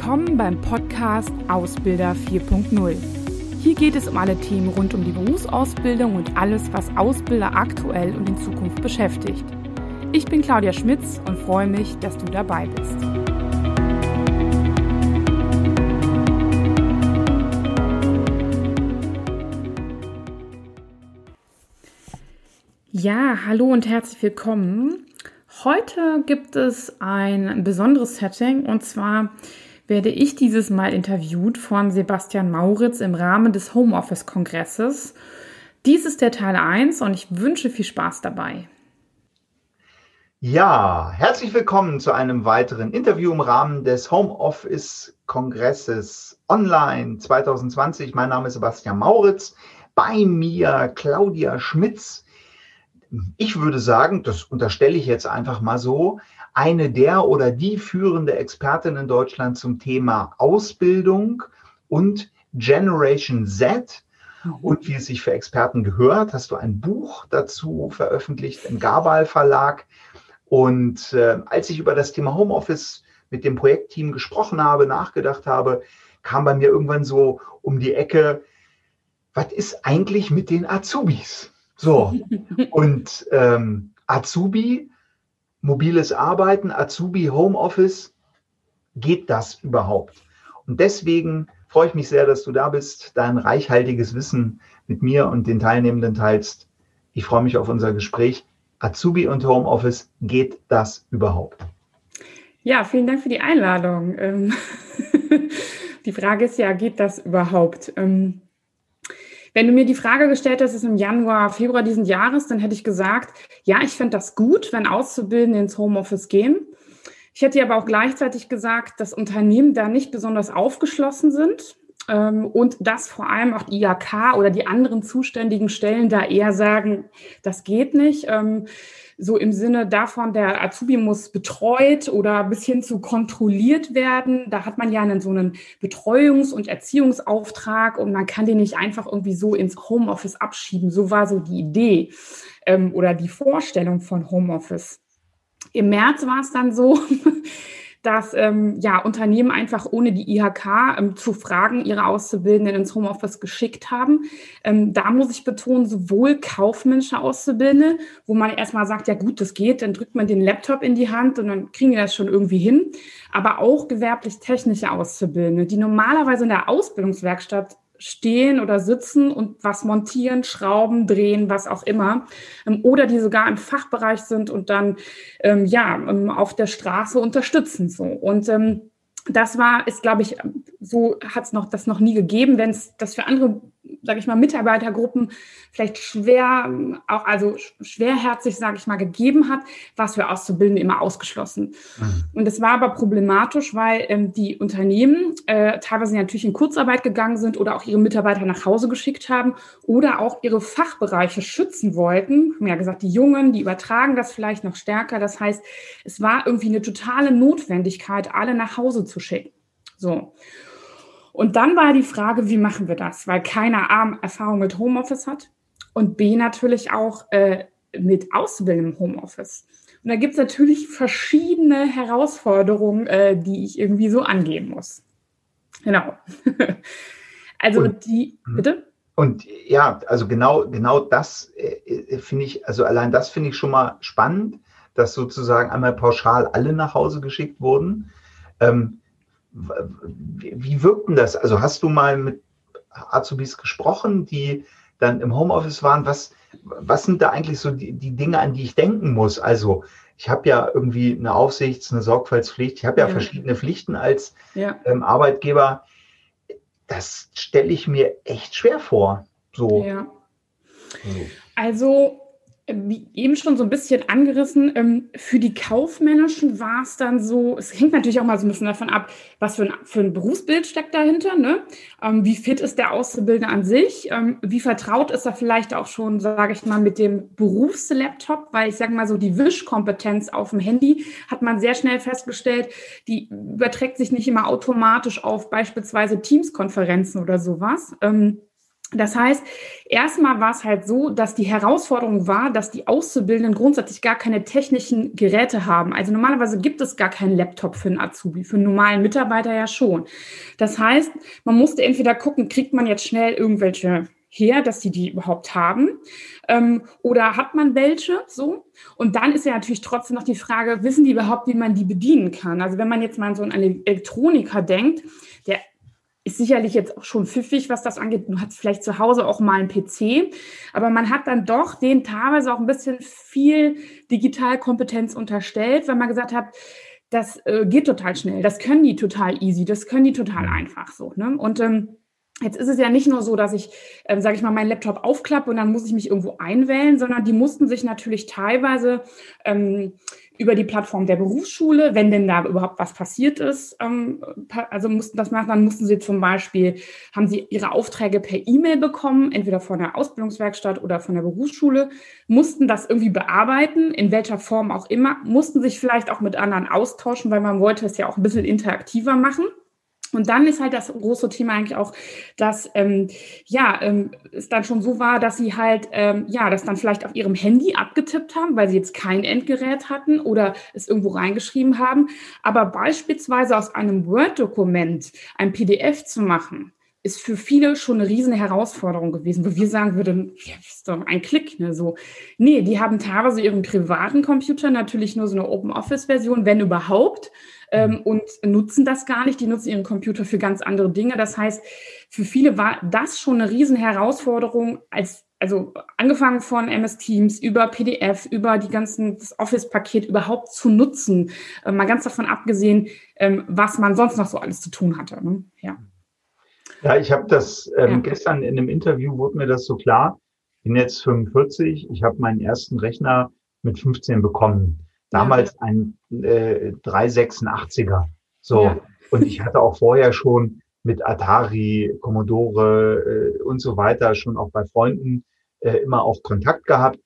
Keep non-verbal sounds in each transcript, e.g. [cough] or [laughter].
Willkommen beim Podcast Ausbilder 4.0. Hier geht es um alle Themen rund um die Berufsausbildung und alles, was Ausbilder aktuell und in Zukunft beschäftigt. Ich bin Claudia Schmitz und freue mich, dass du dabei bist. Ja, hallo und herzlich willkommen. Heute gibt es ein besonderes Setting und zwar werde ich dieses Mal interviewt von Sebastian Mauritz im Rahmen des Homeoffice-Kongresses. Dies ist der Teil 1 und ich wünsche viel Spaß dabei. Ja, herzlich willkommen zu einem weiteren Interview im Rahmen des Homeoffice-Kongresses Online 2020. Mein Name ist Sebastian Mauritz. Bei mir Claudia Schmitz. Ich würde sagen, das unterstelle ich jetzt einfach mal so, eine der oder die führende Expertin in Deutschland zum Thema Ausbildung und Generation Z. Mhm. Und wie es sich für Experten gehört, hast du ein Buch dazu veröffentlicht im Gabal Verlag. Und äh, als ich über das Thema Homeoffice mit dem Projektteam gesprochen habe, nachgedacht habe, kam bei mir irgendwann so um die Ecke, was ist eigentlich mit den Azubis? So, [laughs] und ähm, Azubi, mobiles Arbeiten, Azubi, Homeoffice, geht das überhaupt? Und deswegen freue ich mich sehr, dass du da bist, dein reichhaltiges Wissen mit mir und den Teilnehmenden teilst. Ich freue mich auf unser Gespräch. Azubi und Homeoffice, geht das überhaupt? Ja, vielen Dank für die Einladung. Ähm, [laughs] die Frage ist ja, geht das überhaupt? Wenn du mir die Frage gestellt hast, ist im Januar, Februar diesen Jahres, dann hätte ich gesagt, ja, ich fände das gut, wenn Auszubildende ins Homeoffice gehen. Ich hätte aber auch gleichzeitig gesagt, dass Unternehmen da nicht besonders aufgeschlossen sind und dass vor allem auch die IHK oder die anderen zuständigen Stellen da eher sagen, das geht nicht. Ähm, so im Sinne davon, der Azubi muss betreut oder bis hin zu kontrolliert werden. Da hat man ja einen so einen Betreuungs- und Erziehungsauftrag und man kann den nicht einfach irgendwie so ins Homeoffice abschieben. So war so die Idee ähm, oder die Vorstellung von Homeoffice. Im März war es dann so, [laughs] dass ähm, ja, Unternehmen einfach ohne die IHK ähm, zu Fragen ihre Auszubildenden ins Homeoffice geschickt haben. Ähm, da muss ich betonen, sowohl kaufmännische Auszubildende, wo man erstmal sagt, ja gut, das geht, dann drückt man den Laptop in die Hand und dann kriegen die das schon irgendwie hin, aber auch gewerblich-technische Auszubildende, die normalerweise in der Ausbildungswerkstatt stehen oder sitzen und was montieren, schrauben, drehen, was auch immer. Ähm, oder die sogar im Fachbereich sind und dann ähm, ja ähm, auf der Straße unterstützen. So. Und ähm, das war, ist, glaube ich, so hat es noch das noch nie gegeben, wenn es das für andere sage ich mal, Mitarbeitergruppen vielleicht schwer, auch also schwerherzig, sage ich mal, gegeben hat, was für Auszubildende immer ausgeschlossen. Mhm. Und das war aber problematisch, weil ähm, die Unternehmen äh, teilweise natürlich in Kurzarbeit gegangen sind oder auch ihre Mitarbeiter nach Hause geschickt haben oder auch ihre Fachbereiche schützen wollten. Wir haben ja gesagt, die Jungen, die übertragen das vielleicht noch stärker. Das heißt, es war irgendwie eine totale Notwendigkeit, alle nach Hause zu schicken. So. Und dann war die Frage, wie machen wir das? Weil keiner A, Erfahrung mit Homeoffice hat und B, natürlich auch äh, mit Auszubildenden im Homeoffice. Und da gibt es natürlich verschiedene Herausforderungen, äh, die ich irgendwie so angehen muss. Genau. [laughs] also und, die, mhm. bitte? Und ja, also genau, genau das äh, finde ich, also allein das finde ich schon mal spannend, dass sozusagen einmal pauschal alle nach Hause geschickt wurden. Ähm, wie wirkt denn das? Also hast du mal mit Azubis gesprochen, die dann im Homeoffice waren? Was, was sind da eigentlich so die, die Dinge, an die ich denken muss? Also ich habe ja irgendwie eine Aufsichts-, eine Sorgfaltspflicht. Ich habe ja, ja, verschiedene Pflichten als ja. ähm, Arbeitgeber. Das stelle ich mir echt schwer vor. So. Ja. Also wie eben schon so ein bisschen angerissen, ähm, für die Kaufmännischen war es dann so, es hängt natürlich auch mal so ein bisschen davon ab, was für ein, für ein Berufsbild steckt dahinter, ne? Ähm, wie fit ist der Auszubildende an sich, ähm, wie vertraut ist er vielleicht auch schon, sage ich mal, mit dem Berufslaptop, weil ich sage mal so, die Wischkompetenz auf dem Handy hat man sehr schnell festgestellt, die überträgt sich nicht immer automatisch auf beispielsweise Teams-Konferenzen oder sowas. Ähm, Das heißt, erstmal war es halt so, dass die Herausforderung war, dass die Auszubildenden grundsätzlich gar keine technischen Geräte haben. Also normalerweise gibt es gar keinen Laptop für einen Azubi, für einen normalen Mitarbeiter ja schon. Das heißt, man musste entweder gucken, kriegt man jetzt schnell irgendwelche her, dass sie die überhaupt haben? Ähm, oder hat man welche so? Und dann ist ja natürlich trotzdem noch die Frage, wissen die überhaupt, wie man die bedienen kann? Also wenn man jetzt mal so an einen Elektroniker denkt, der ist sicherlich jetzt auch schon pfiffig, was das angeht. Du hast vielleicht zu Hause auch mal einen PC, aber man hat dann doch den teilweise auch ein bisschen viel Digitalkompetenz unterstellt, weil man gesagt hat, das äh, geht total schnell, das können die total easy, das können die total einfach so. Ne? Und ähm, Jetzt ist es ja nicht nur so, dass ich, ähm, sage ich mal, meinen Laptop aufklappe und dann muss ich mich irgendwo einwählen, sondern die mussten sich natürlich teilweise ähm, über die Plattform der Berufsschule, wenn denn da überhaupt was passiert ist, ähm, also mussten das machen, dann mussten sie zum Beispiel, haben sie ihre Aufträge per E-Mail bekommen, entweder von der Ausbildungswerkstatt oder von der Berufsschule, mussten das irgendwie bearbeiten, in welcher Form auch immer, mussten sich vielleicht auch mit anderen austauschen, weil man wollte es ja auch ein bisschen interaktiver machen. Und dann ist halt das große Thema eigentlich auch, dass ähm, ja ähm, es dann schon so war, dass sie halt ähm, ja das dann vielleicht auf ihrem Handy abgetippt haben, weil sie jetzt kein Endgerät hatten oder es irgendwo reingeschrieben haben. Aber beispielsweise aus einem Word-Dokument ein PDF zu machen, ist für viele schon eine riesen Herausforderung gewesen, wo wir sagen würden, ja, ist doch ein Klick, ne, so. Nee, die haben teilweise ihren privaten Computer natürlich nur so eine Open Office Version, wenn überhaupt ähm, mhm. und nutzen das gar nicht. Die nutzen ihren Computer für ganz andere Dinge. Das heißt, für viele war das schon eine riesen Herausforderung, als also angefangen von MS Teams über PDF, über die ganzen das Office-Paket überhaupt zu nutzen. Äh, mal ganz davon abgesehen, ähm, was man sonst noch so alles zu tun hatte. Ne? Ja. Ja, ich habe das ähm, ja. gestern in einem Interview wurde mir das so klar. Ich bin jetzt 45, ich habe meinen ersten Rechner mit 15 bekommen. Damals ja. ein äh, 386er. So. Ja. Und ich hatte auch vorher schon mit Atari, Commodore äh, und so weiter schon auch bei Freunden äh, immer auch Kontakt gehabt.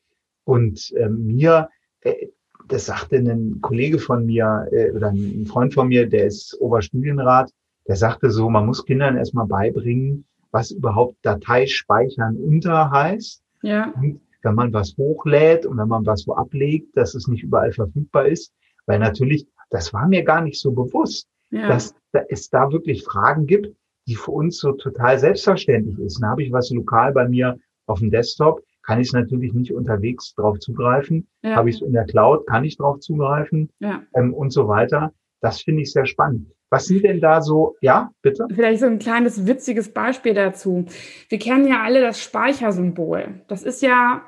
Und äh, mir, äh, das sagte ein Kollege von mir äh, oder ein Freund von mir, der ist Oberstudienrat, der sagte so, man muss Kindern erstmal beibringen, was überhaupt Dateispeichern unter heißt. Ja. Und wenn man was hochlädt und wenn man was wo ablegt, dass es nicht überall verfügbar ist. Weil natürlich, das war mir gar nicht so bewusst, ja. dass es da wirklich Fragen gibt, die für uns so total selbstverständlich ist. Dann habe ich was lokal bei mir auf dem Desktop, kann ich es natürlich nicht unterwegs drauf zugreifen. Ja. Habe ich es in der Cloud, kann ich drauf zugreifen ja. ähm, und so weiter. Das finde ich sehr spannend. Was sind denn da so, ja, bitte? Vielleicht so ein kleines witziges Beispiel dazu. Wir kennen ja alle das Speichersymbol. Das ist ja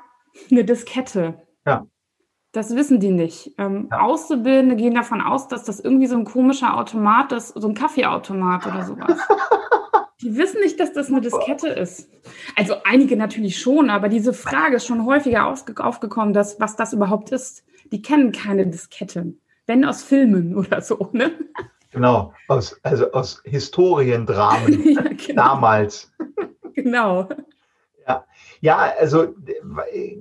eine Diskette. Ja. Das wissen die nicht. Ähm, ja. Auszubildende gehen davon aus, dass das irgendwie so ein komischer Automat ist, so ein Kaffeeautomat oder sowas. [laughs] die wissen nicht, dass das eine Diskette ist. Also einige natürlich schon, aber diese Frage ist schon häufiger aufgekommen, dass, was das überhaupt ist. Die kennen keine Disketten. Wenn aus Filmen [laughs] oder so, ne? Genau, aus, also aus Historiendramen [laughs] ja, genau. damals. Genau. Ja, also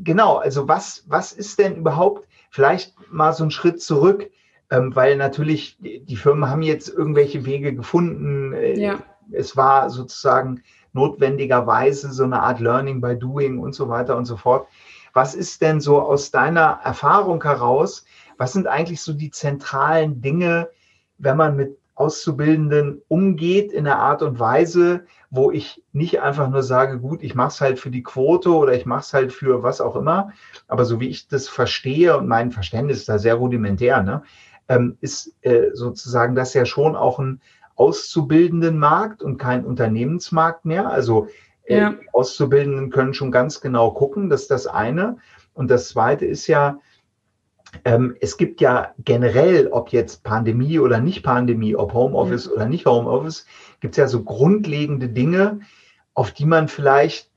genau, also was, was ist denn überhaupt, vielleicht mal so einen Schritt zurück, ähm, weil natürlich die Firmen haben jetzt irgendwelche Wege gefunden. Äh, ja. Es war sozusagen notwendigerweise so eine Art Learning by Doing und so weiter und so fort. Was ist denn so aus deiner Erfahrung heraus, was sind eigentlich so die zentralen Dinge, wenn man mit Auszubildenden umgeht in einer Art und Weise, wo ich nicht einfach nur sage, gut, ich mache es halt für die Quote oder ich mache es halt für was auch immer. Aber so wie ich das verstehe und mein Verständnis ist da sehr rudimentär, ne, ähm, ist äh, sozusagen das ja schon auch ein auszubildenden Markt und kein Unternehmensmarkt mehr. Also äh, ja. Auszubildenden können schon ganz genau gucken, das ist das eine. Und das zweite ist ja, ähm, es gibt ja generell, ob jetzt Pandemie oder nicht Pandemie, ob Homeoffice mhm. oder nicht Homeoffice, gibt es ja so grundlegende Dinge, auf die man vielleicht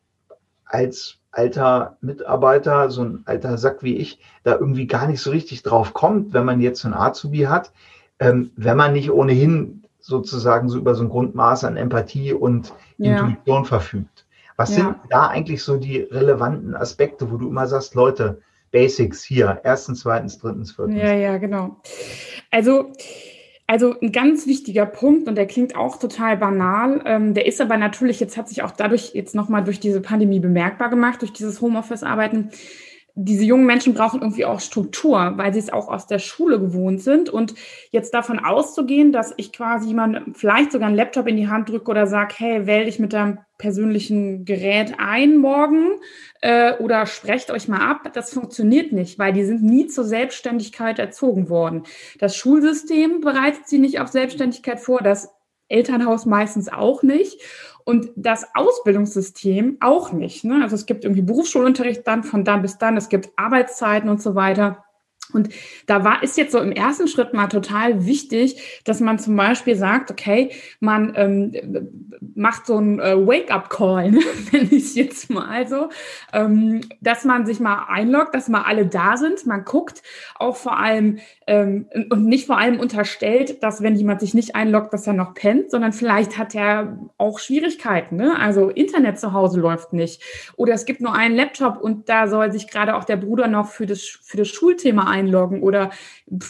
als alter Mitarbeiter, so ein alter Sack wie ich, da irgendwie gar nicht so richtig drauf kommt, wenn man jetzt so ein Azubi hat, ähm, wenn man nicht ohnehin sozusagen so über so ein Grundmaß an Empathie und ja. Intuition verfügt. Was ja. sind da eigentlich so die relevanten Aspekte, wo du immer sagst, Leute, Basics hier, erstens, zweitens, drittens, viertens. Ja, ja, genau. Also Also ein ganz wichtiger Punkt und der klingt auch total banal. Ähm, der ist aber natürlich, jetzt hat sich auch dadurch jetzt nochmal durch diese Pandemie bemerkbar gemacht, durch dieses Homeoffice-Arbeiten. Diese jungen Menschen brauchen irgendwie auch Struktur, weil sie es auch aus der Schule gewohnt sind. Und jetzt davon auszugehen, dass ich quasi jemand vielleicht sogar einen Laptop in die Hand drücke oder sage, hey, wähle dich mit deinem persönlichen Gerät ein morgen äh, oder sprecht euch mal ab. Das funktioniert nicht, weil die sind nie zur Selbstständigkeit erzogen worden. Das Schulsystem bereitet sie nicht auf Selbstständigkeit vor, das Elternhaus meistens auch nicht und das Ausbildungssystem auch nicht. Ne? Also es gibt irgendwie Berufsschulunterricht dann von dann bis dann, es gibt Arbeitszeiten und so weiter. Und da war, ist jetzt so im ersten Schritt mal total wichtig, dass man zum Beispiel sagt, okay, man ähm, macht so ein äh, Wake-up-Call, [laughs] ne? wenn ich es jetzt mal so, ähm, dass man sich mal einloggt, dass mal alle da sind. Man guckt auch vor allem ähm, und nicht vor allem unterstellt, dass wenn jemand sich nicht einloggt, dass er noch pennt, sondern vielleicht hat er auch Schwierigkeiten. Ne? Also Internet zu Hause läuft nicht oder es gibt nur einen Laptop und da soll sich gerade auch der Bruder noch für das, für das Schulthema einloggen oder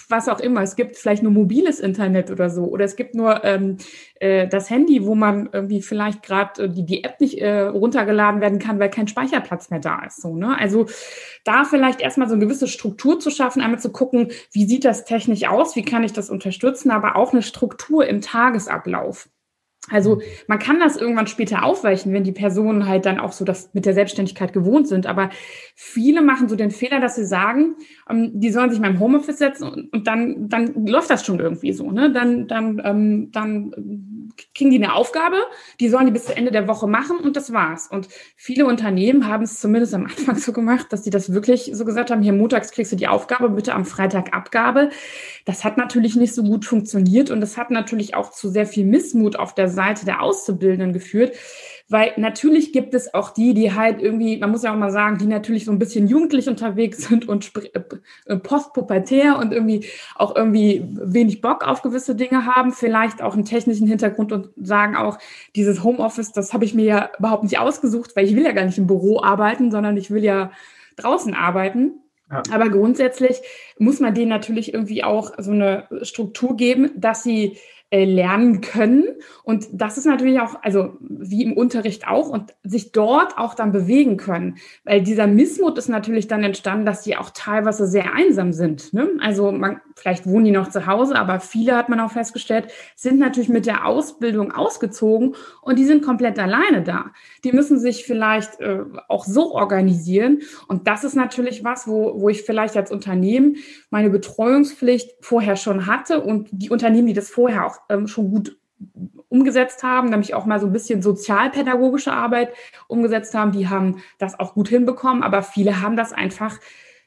was auch immer. Es gibt vielleicht nur mobiles Internet oder so oder es gibt nur ähm, äh, das Handy, wo man irgendwie vielleicht gerade äh, die, die App nicht äh, runtergeladen werden kann, weil kein Speicherplatz mehr da ist. So, ne? Also da vielleicht erstmal so eine gewisse Struktur zu schaffen, einmal zu gucken, wie sieht das technisch aus, wie kann ich das unterstützen, aber auch eine Struktur im Tagesablauf. Also mhm. man kann das irgendwann später aufweichen, wenn die Personen halt dann auch so das mit der Selbstständigkeit gewohnt sind. Aber viele machen so den Fehler, dass sie sagen, ähm, die sollen sich mal im Homeoffice setzen und, und, dann, dann läuft das schon irgendwie so. Ne? Dann, dann, ähm, dann kriegen die eine Aufgabe, die sollen die bis Ende der Woche machen und das war's. Und viele Unternehmen haben es zumindest am Anfang [laughs] so gemacht, dass die das wirklich so gesagt haben, hier montags kriegst du die Aufgabe, bitte am Freitag Abgabe. Das hat natürlich nicht so gut funktioniert und das hat natürlich auch zu sehr viel Missmut auf der Seite der Auszubildenden geführt. Weil natürlich gibt es auch die, die halt irgendwie, man muss ja auch mal sagen, die natürlich so ein bisschen jugendlich unterwegs sind und äh, äh, postpubertär und irgendwie auch irgendwie wenig Bock auf gewisse Dinge haben, vielleicht auch einen technischen Hintergrund und sagen auch, dieses Homeoffice, das habe ich mir ja überhaupt nicht ausgesucht, weil ich will ja gar nicht im Büro arbeiten, sondern ich will ja draußen arbeiten. Ja. Aber grundsätzlich muss man denen natürlich irgendwie auch so eine Struktur geben, dass sie äh, lernen können. Und das ist natürlich auch, also wie im Unterricht auch, und sich dort auch dann bewegen können. Weil dieser Missmut ist natürlich dann entstanden, dass die auch teilweise sehr einsam sind. Ne? Also man, vielleicht wohnen die noch zu Hause, aber viele hat man auch festgestellt, sind natürlich mit der Ausbildung ausgezogen und die sind komplett alleine da. Die müssen sich vielleicht äh, auch so organisieren. Und das ist natürlich was, wo, wo ich vielleicht als Unternehmen meine Betreuungspflicht vorher schon hatte und die Unternehmen, die das vorher auch ähm, schon gut umgesetzt haben, nämlich auch mal so ein bisschen sozialpädagogische Arbeit umgesetzt haben, die haben das auch gut hinbekommen, aber viele haben das einfach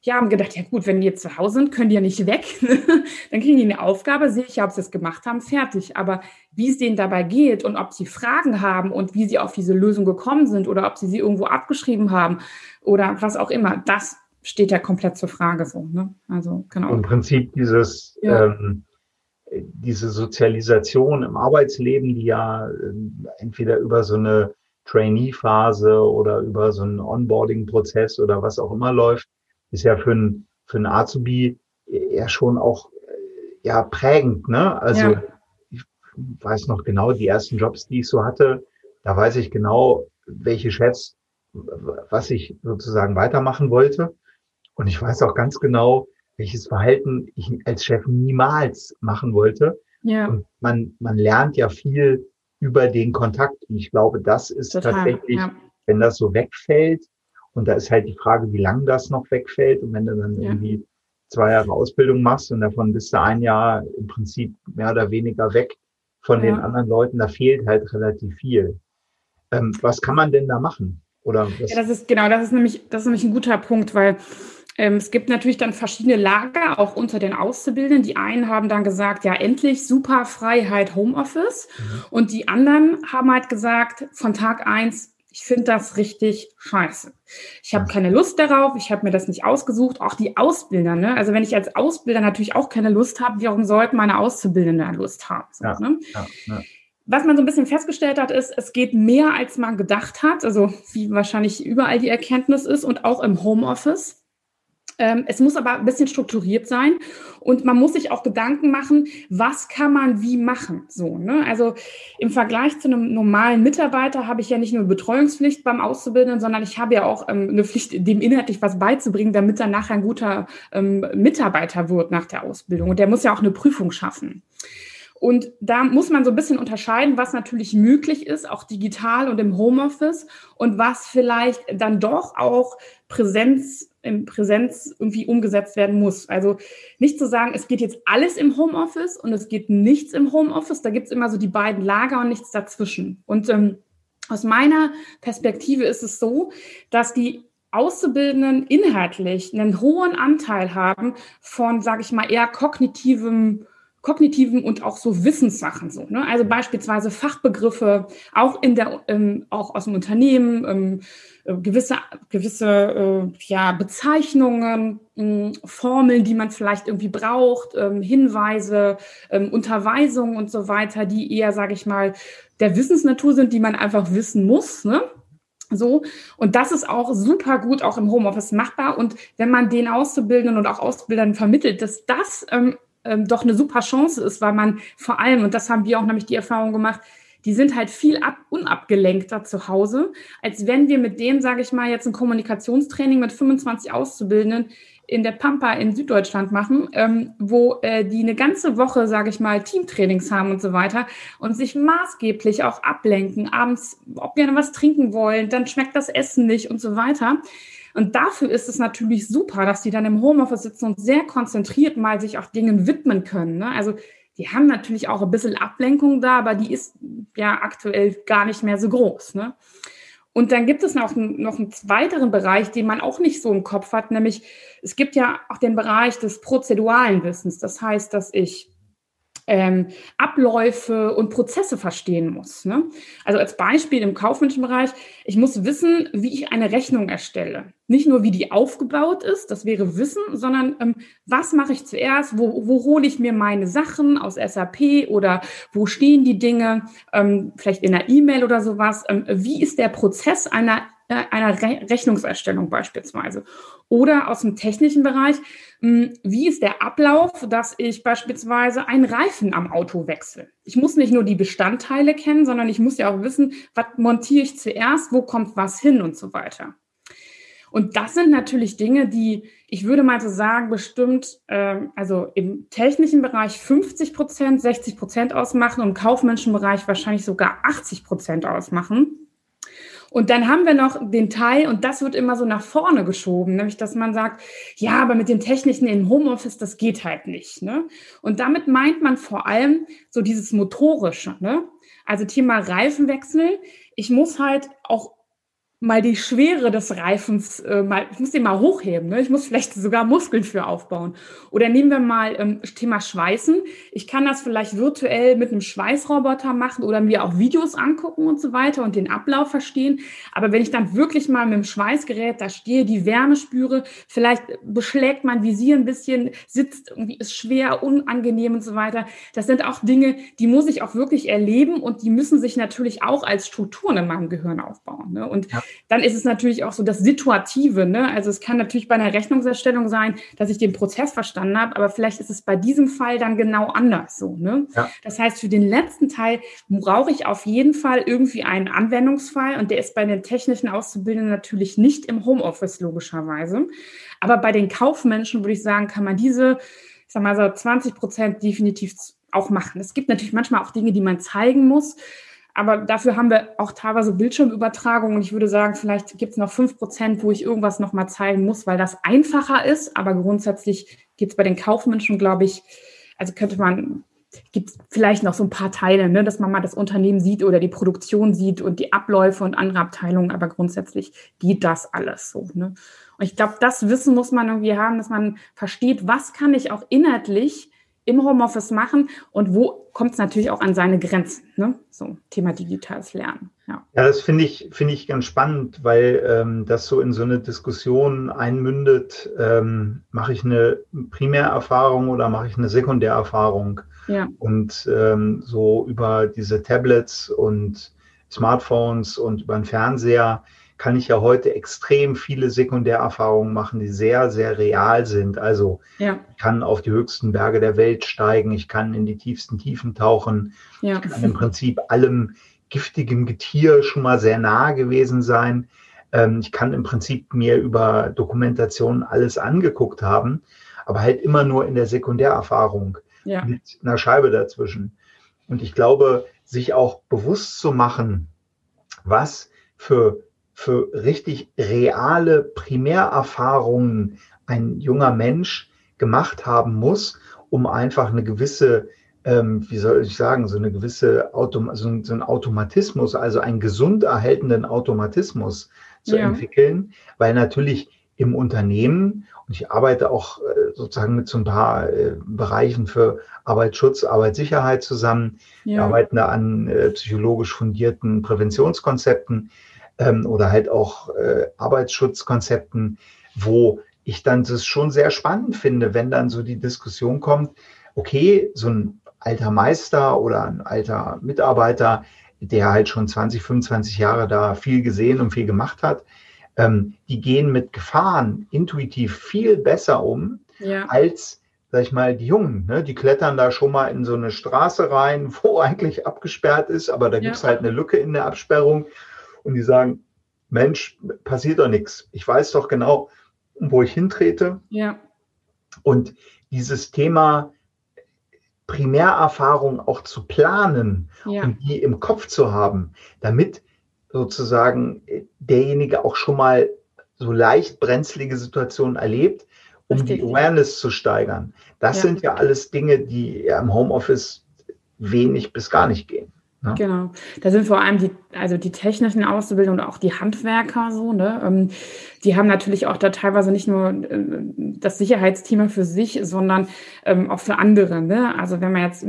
ja, haben gedacht, ja gut, wenn die jetzt zu Hause sind, können die ja nicht weg. [laughs] dann kriegen die eine Aufgabe, sehe ich ja, ob sie es gemacht haben, fertig. Aber wie es denen dabei geht und ob sie Fragen haben und wie sie auf diese Lösung gekommen sind oder ob sie sie irgendwo abgeschrieben haben oder was auch immer, das steht ja komplett zur Frage so. Ne? Also genau. Im Prinzip dieses ja. ähm, diese Sozialisation im Arbeitsleben, die ja ähm, entweder über so eine Trainee-Phase oder über so einen Onboarding-Prozess oder was auch immer läuft, ist ja für ein für ein Azubi ja schon auch äh, ja prägend, ne? Also ja. ich weiß noch genau die ersten Jobs, die ich so hatte, da weiß ich genau, welche Chefs was ich sozusagen weitermachen wollte und ich weiß auch ganz genau, welches Verhalten ich als Chef niemals machen wollte. Ja. Und man, man lernt ja viel über den Kontakt. Und ich glaube, das ist Total, tatsächlich, ja. wenn das so wegfällt, und da ist halt die Frage, wie lange das noch wegfällt. Und wenn du dann ja. irgendwie zwei Jahre Ausbildung machst und davon bist du ein Jahr im Prinzip mehr oder weniger weg von ja. den anderen Leuten, da fehlt halt relativ viel. Ähm, was kann man denn da machen? Oder ja, das ist genau, das ist nämlich, das ist nämlich ein guter Punkt, weil ähm, es gibt natürlich dann verschiedene Lager, auch unter den Auszubildenden. Die einen haben dann gesagt, ja, endlich super Freiheit Homeoffice. Mhm. Und die anderen haben halt gesagt, von Tag eins, ich finde das richtig scheiße. Ich habe mhm. keine Lust darauf, ich habe mir das nicht ausgesucht. Auch die Ausbilder, ne? Also wenn ich als Ausbilder natürlich auch keine Lust habe, warum sollten meine Auszubildenden Lust haben? So, ja, ne? ja, ja. Was man so ein bisschen festgestellt hat, ist, es geht mehr, als man gedacht hat. Also wie wahrscheinlich überall die Erkenntnis ist und auch im Homeoffice. Ähm, es muss aber ein bisschen strukturiert sein und man muss sich auch Gedanken machen, was kann man wie machen. So, ne? Also im Vergleich zu einem normalen Mitarbeiter habe ich ja nicht nur Betreuungspflicht beim Auszubildenden, sondern ich habe ja auch ähm, eine Pflicht, dem inhaltlich was beizubringen, damit er nachher ein guter ähm, Mitarbeiter wird nach der Ausbildung. Und der muss ja auch eine Prüfung schaffen. Und da muss man so ein bisschen unterscheiden, was natürlich möglich ist, auch digital und im Homeoffice und was vielleicht dann doch auch Präsenz, in Präsenz irgendwie umgesetzt werden muss. Also nicht zu sagen, es geht jetzt alles im Homeoffice und es geht nichts im Homeoffice. Da gibt es immer so die beiden Lager und nichts dazwischen. Und ähm, aus meiner Perspektive ist es so, dass die Auszubildenden inhaltlich einen hohen Anteil haben von, sage ich mal, eher kognitivem kognitiven und auch so Wissenssachen so. Ne? Also beispielsweise Fachbegriffe, auch in der, ähm, auch aus dem Unternehmen, ähm, äh, gewisse, gewisse äh, ja, Bezeichnungen, äh, Formeln, die man vielleicht irgendwie braucht, ähm, Hinweise, ähm, Unterweisungen und so weiter, die eher, sage ich mal, der Wissensnatur sind, die man einfach wissen muss. Ne? So, und das ist auch super gut auch im Homeoffice machbar. Und wenn man den Auszubildenden und auch Ausbildern vermittelt, dass das ähm, ähm, doch eine super Chance ist, weil man vor allem, und das haben wir auch nämlich die Erfahrung gemacht, die sind halt viel ab, unabgelenkter zu Hause, als wenn wir mit denen, sage ich mal, jetzt ein Kommunikationstraining mit 25 Auszubildenden in der Pampa in Süddeutschland machen, ähm, wo äh, die eine ganze Woche, sage ich mal, Teamtrainings haben und so weiter und sich maßgeblich auch ablenken, abends ob gerne was trinken wollen, dann schmeckt das Essen nicht und so weiter. Und dafür ist es natürlich super, dass die dann im Homeoffice sitzen und sehr konzentriert mal sich auch Dingen widmen können. Ne? Also die haben natürlich auch ein bisschen Ablenkung da, aber die ist ja aktuell gar nicht mehr so groß. Ne? Und dann gibt es noch, noch einen weiteren Bereich, den man auch nicht so im Kopf hat, nämlich es gibt ja auch den Bereich des prozeduralen Wissens. Das heißt, dass ich ähm, Abläufe und Prozesse verstehen muss. Ne? Also als Beispiel im kaufmännischen Bereich, ich muss wissen, wie ich eine Rechnung erstelle. Nicht nur, wie die aufgebaut ist, das wäre Wissen, sondern ähm, was mache ich zuerst, wo, wo hole ich mir meine Sachen aus SAP oder wo stehen die Dinge, ähm, vielleicht in einer E-Mail oder sowas. Ähm, wie ist der Prozess einer äh, einer Re Rechnungserstellung beispielsweise. Oder aus dem technischen Bereich, hm, wie ist der Ablauf, dass ich beispielsweise einen Reifen am Auto wechsle? Ich muss nicht nur die Bestandteile kennen, sondern ich muss ja auch wissen, was montiere ich zuerst, wo kommt was hin und so weiter. Und das sind natürlich Dinge, die, ich würde mal so sagen, bestimmt, äh, also im technischen Bereich 50 Prozent, 60 Prozent ausmachen und im kaufmännischen Bereich wahrscheinlich sogar 80 Prozent ausmachen. Und dann haben wir noch den Teil, und das wird immer so nach vorne geschoben, nämlich dass man sagt, ja, aber mit den Techniken im Homeoffice, das geht halt nicht. Ne? Und damit meint man vor allem so dieses Motorische. Ne? Also Thema Reifenwechsel. Ich muss halt auch mal die Schwere des Reifens, äh, mal, ich muss den mal hochheben, ne? ich muss vielleicht sogar Muskeln für aufbauen. Oder nehmen wir mal ähm, Thema Schweißen. Ich kann das vielleicht virtuell mit einem Schweißroboter machen oder mir auch Videos angucken und so weiter und den Ablauf verstehen. Aber wenn ich dann wirklich mal mit dem Schweißgerät da stehe, die Wärme spüre, vielleicht beschlägt mein Visier ein bisschen, sitzt irgendwie, ist schwer, unangenehm und so weiter. Das sind auch Dinge, die muss ich auch wirklich erleben und die müssen sich natürlich auch als Strukturen in meinem Gehirn aufbauen. Ne? Und ja dann ist es natürlich auch so das Situative. Ne? Also es kann natürlich bei einer Rechnungserstellung sein, dass ich den Prozess verstanden habe, aber vielleicht ist es bei diesem Fall dann genau anders so. Ne? Ja. Das heißt, für den letzten Teil brauche ich auf jeden Fall irgendwie einen Anwendungsfall und der ist bei den technischen Auszubildenden natürlich nicht im Homeoffice logischerweise. Aber bei den Kaufmenschen würde ich sagen, kann man diese, ich sag mal so 20 Prozent definitiv auch machen. Es gibt natürlich manchmal auch Dinge, die man zeigen muss. Aber dafür haben wir auch teilweise Bildschirmübertragung und ich würde sagen, vielleicht gibt es noch fünf Prozent, wo ich irgendwas nochmal zeigen muss, weil das einfacher ist. Aber grundsätzlich geht es bei den Kaufmenschen, glaube ich, also könnte man, gibt es vielleicht noch so ein paar Teile, ne, dass man mal das Unternehmen sieht oder die Produktion sieht und die Abläufe und andere Abteilungen, aber grundsätzlich geht das alles so. Ne? Und ich glaube, das Wissen muss man irgendwie haben, dass man versteht, was kann ich auch inhaltlich im Homeoffice machen und wo kommt es natürlich auch an seine Grenzen. Ne? So, Thema digitales Lernen. Ja, ja das finde ich, finde ich ganz spannend, weil ähm, das so in so eine Diskussion einmündet, ähm, mache ich eine Primärerfahrung oder mache ich eine Sekundärerfahrung? Ja. Und ähm, so über diese Tablets und Smartphones und über den Fernseher kann ich ja heute extrem viele Sekundärerfahrungen machen, die sehr, sehr real sind. Also ja. ich kann auf die höchsten Berge der Welt steigen, ich kann in die tiefsten Tiefen tauchen, ja. ich kann im Prinzip allem giftigen Getier schon mal sehr nah gewesen sein. Ähm, ich kann im Prinzip mir über Dokumentationen alles angeguckt haben, aber halt immer nur in der Sekundärerfahrung ja. mit einer Scheibe dazwischen. Und ich glaube, sich auch bewusst zu machen, was für, für richtig reale Primärerfahrungen ein junger Mensch gemacht haben muss, um einfach eine gewisse, ähm, wie soll ich sagen, so eine gewisse Autom so, ein, so ein Automatismus, also einen gesund erhaltenden Automatismus zu ja. entwickeln, weil natürlich im Unternehmen, und ich arbeite auch äh, sozusagen mit so ein paar äh, Bereichen für Arbeitsschutz, Arbeitssicherheit zusammen, ja. wir arbeiten da an äh, psychologisch fundierten Präventionskonzepten ähm, oder halt auch äh, Arbeitsschutzkonzepten, wo ich dann das schon sehr spannend finde, wenn dann so die Diskussion kommt, okay, so ein alter Meister oder ein alter Mitarbeiter, der halt schon 20, 25 Jahre da viel gesehen und viel gemacht hat, ähm, die gehen mit Gefahren intuitiv viel besser um ja. als, sag ich mal, die Jungen. Ne? Die klettern da schon mal in so eine Straße rein, [laughs] wo eigentlich abgesperrt ist, aber da ja. gibt es halt eine Lücke in der Absperrung und die sagen, Mensch, passiert doch nichts. Ich weiß doch genau, wo ich hintrete. Ja. Und dieses Thema Primärerfahrung auch zu planen ja. und die im Kopf zu haben, damit sozusagen derjenige auch schon mal so leicht brenzlige Situationen erlebt, um Richtig. die Awareness zu steigern. Das ja. sind ja alles Dinge, die ja im Homeoffice wenig bis gar nicht gehen. Ne? Genau. Da sind vor allem die, also die technischen Auszubildenden und auch die Handwerker so, ne? Ähm, die haben natürlich auch da teilweise nicht nur äh, das Sicherheitsthema für sich, sondern ähm, auch für andere. Ne? Also wenn man jetzt,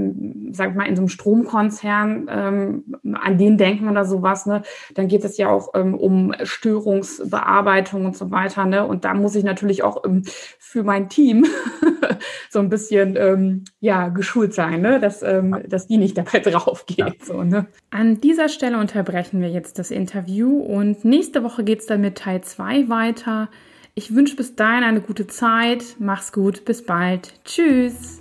sag ich mal, in so einem Stromkonzern ähm, an den denken oder sowas, ne, dann geht es ja auch um Störungsbearbeitung und so weiter. Ne? Und da muss ich natürlich auch für mein Team [laughs] so ein bisschen ja geschult sein, ne? dass, dass die nicht dabei draufgeht. Ja. So, ne? An dieser Stelle unterbrechen wir jetzt das Interview und nächste Woche geht es dann mit Teil 2 weiter. Ich wünsche bis dahin eine gute Zeit. Mach's gut. Bis bald. Tschüss.